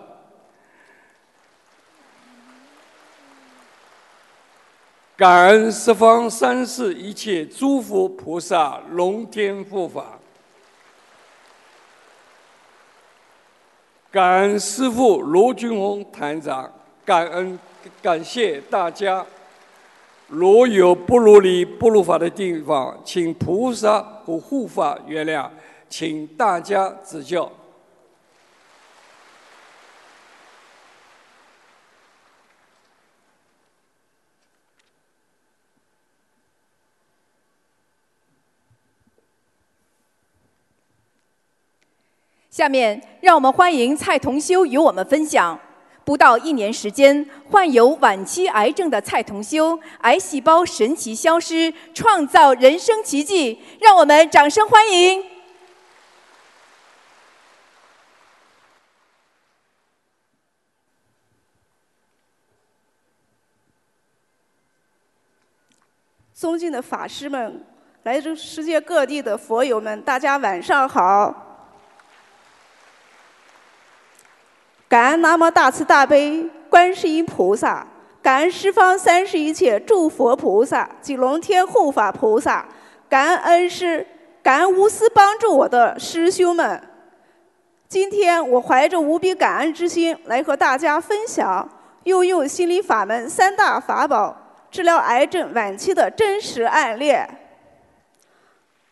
感恩十方三世一切诸佛菩萨龙天护法，感恩师父罗军宏坛长，感恩感谢大家。如有不如理、不如法的地方，请菩萨和护法原谅，请大家指教。下面，让我们欢迎蔡同修与我们分享。不到一年时间，患有晚期癌症的蔡同修，癌细胞神奇消失，创造人生奇迹，让我们掌声欢迎！尊敬的法师们，来自世界各地的佛友们，大家晚上好。感恩南无大慈大悲观世音菩萨，感恩十方三世一切诸佛菩萨及龙天护法菩萨，感恩恩师，感恩无私帮助我的师兄们。今天我怀着无比感恩之心来和大家分享，运用心理法门三大法宝，治疗癌症晚期的真实案例。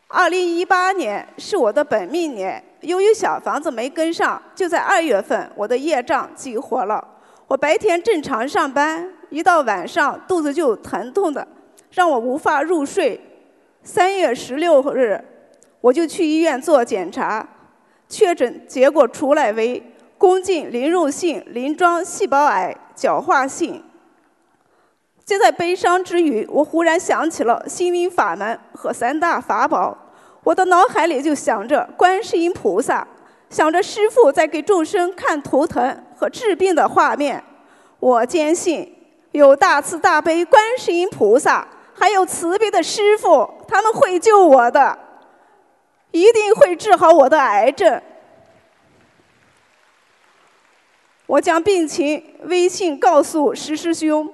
二零一八年是我的本命年，由于小房子没跟上，就在二月份我的业障激活了。我白天正常上班，一到晚上肚子就疼痛的，让我无法入睡。三月十六日，我就去医院做检查，确诊结果出来为宫颈淋入性鳞状细胞癌角化性。就在悲伤之余，我忽然想起了心灵法门和三大法宝。我的脑海里就想着观世音菩萨，想着师父在给众生看图腾和治病的画面。我坚信有大慈大悲观世音菩萨，还有慈悲的师父，他们会救我的，一定会治好我的癌症。我将病情微信告诉石师兄，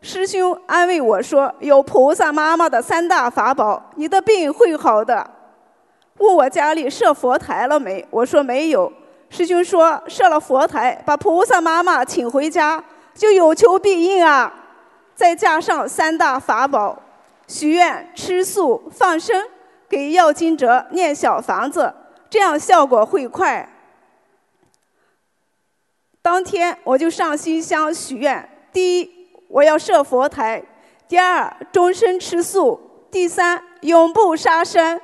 师兄安慰我说：“有菩萨妈妈的三大法宝，你的病会好的。”问我家里设佛台了没？我说没有。师兄说设了佛台，把菩萨妈妈请回家，就有求必应啊！再加上三大法宝：许愿、吃素、放生，给药经哲念小房子，这样效果会快。当天我就上新香许愿：第一，我要设佛台；第二，终身吃素；第三，永不杀生。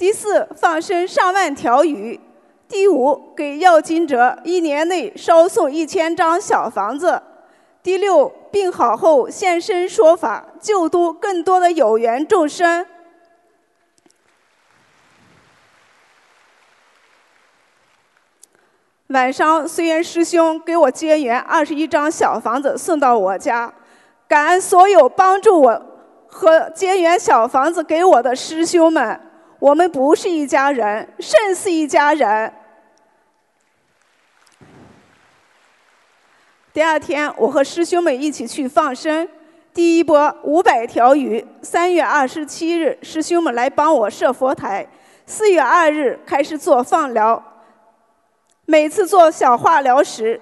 第四，放生上万条鱼；第五，给要经者一年内烧送一千张小房子；第六，病好后现身说法，救度更多的有缘众生。晚上，虽然师兄给我结缘二十一张小房子送到我家，感恩所有帮助我和结缘小房子给我的师兄们。我们不是一家人，胜似一家人。第二天，我和师兄们一起去放生，第一波五百条鱼。三月二十七日，师兄们来帮我设佛台。四月二日开始做放疗。每次做小化疗时，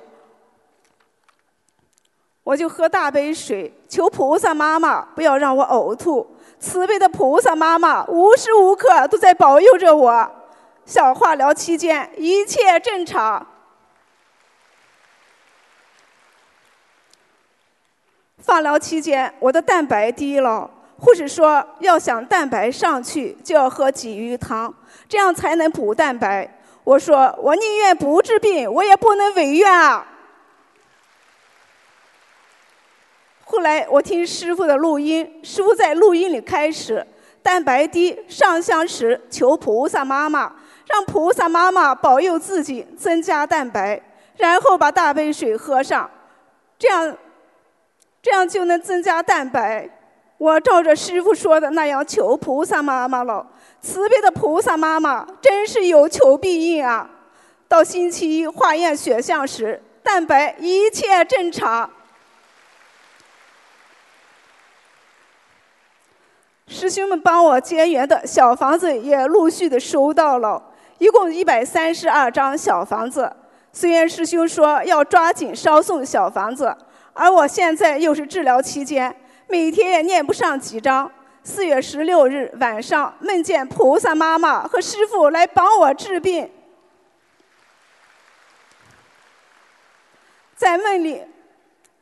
我就喝大杯水，求菩萨妈妈不要让我呕吐。慈悲的菩萨妈妈无时无刻都在保佑着我。小化疗期间一切正常。放疗期间我的蛋白低了，护士说要想蛋白上去就要喝鲫鱼汤，这样才能补蛋白。我说我宁愿不治病，我也不能违愿啊。后来我听师傅的录音，师傅在录音里开始蛋白低上香时求菩萨妈妈，让菩萨妈妈保佑自己增加蛋白，然后把大杯水喝上，这样这样就能增加蛋白。我照着师傅说的那样求菩萨妈妈了，慈悲的菩萨妈妈真是有求必应啊！到星期一化验血象时，蛋白一切正常。师兄们帮我结缘的小房子也陆续的收到了，一共一百三十二张小房子。虽然师兄说要抓紧烧送小房子，而我现在又是治疗期间，每天也念不上几张。四月十六日晚上，梦见菩萨妈妈和师傅来帮我治病，在梦里。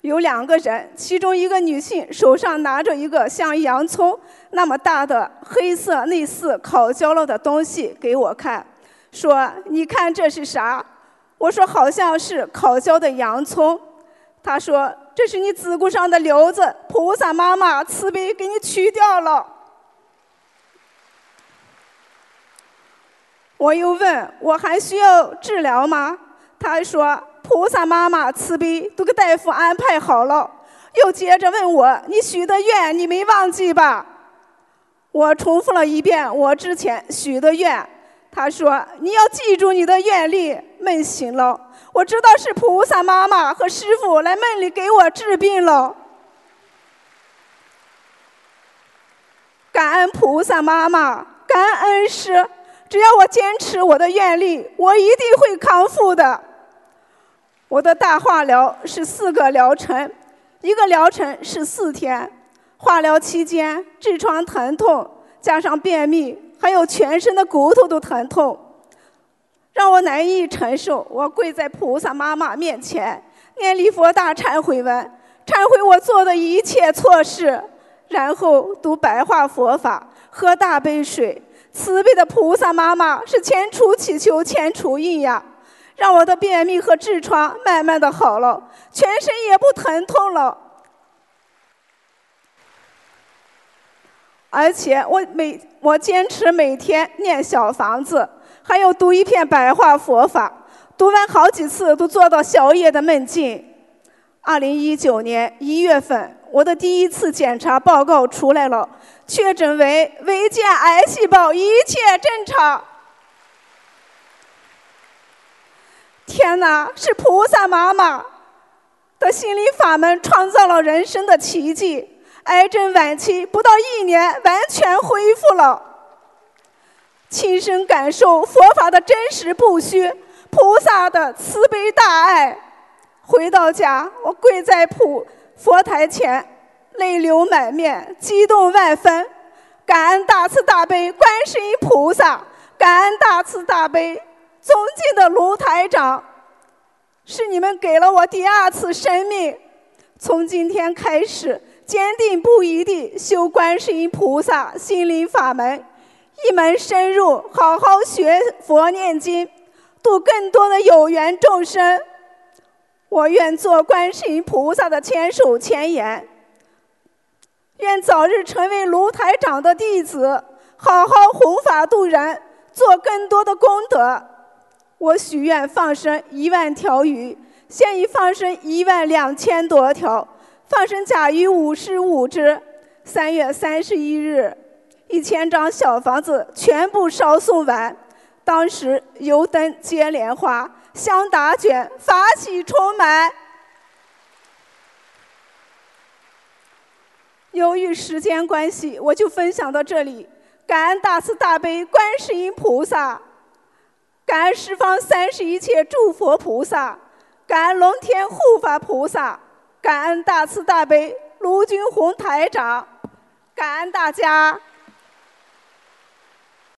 有两个人，其中一个女性手上拿着一个像洋葱那么大的黑色类似烤焦了的东西给我看，说：“你看这是啥？”我说：“好像是烤焦的洋葱。”她说：“这是你子宫上的瘤子，菩萨妈妈慈悲给你取掉了。”我又问：“我还需要治疗吗？”她说。菩萨妈妈慈悲，都给大夫安排好了。又接着问我：“你许的愿，你没忘记吧？”我重复了一遍我之前许的愿。他说：“你要记住你的愿力。”梦醒了，我知道是菩萨妈妈和师傅来梦里给我治病了。感恩菩萨妈妈，感恩师。只要我坚持我的愿力，我一定会康复的。我的大化疗是四个疗程，一个疗程是四天。化疗期间痔疮疼痛，加上便秘，还有全身的骨头都疼痛，让我难以承受。我跪在菩萨妈妈面前，念礼佛大忏悔文，忏悔我做的一切错事，然后读白话佛法，喝大杯水。慈悲的菩萨妈妈是千处祈求千处应呀，让我的便秘和痔疮慢慢的好了，全身也不疼痛了。而且我每我坚持每天念小房子，还有读一篇白话佛法，读完好几次都做到宵夜的梦境。二零一九年一月份，我的第一次检查报告出来了。确诊为微见癌细胞，一切正常。天哪，是菩萨妈妈的心灵法门创造了人生的奇迹。癌症晚期不到一年，完全恢复了。亲身感受佛法的真实不虚，菩萨的慈悲大爱。回到家，我跪在普佛台前。泪流满面，激动万分，感恩大慈大悲观世音菩萨，感恩大慈大悲尊敬的卢台长，是你们给了我第二次生命。从今天开始，坚定不移地修观世音菩萨心灵法门，一门深入，好好学佛念经，度更多的有缘众生。我愿做观世音菩萨的千手千眼。愿早日成为卢台长的弟子，好好弘法度人，做更多的功德。我许愿放生一万条鱼，现已放生一万两千多条，放生甲鱼五十五只。三月三十一日，一千张小房子全部烧送完。当时油灯接莲花，香打卷，法喜充满。由于时间关系，我就分享到这里。感恩大慈大悲观世音菩萨，感恩十方三世一切诸佛菩萨，感恩龙天护法菩萨，感恩大慈大悲卢军宏台长，感恩大家。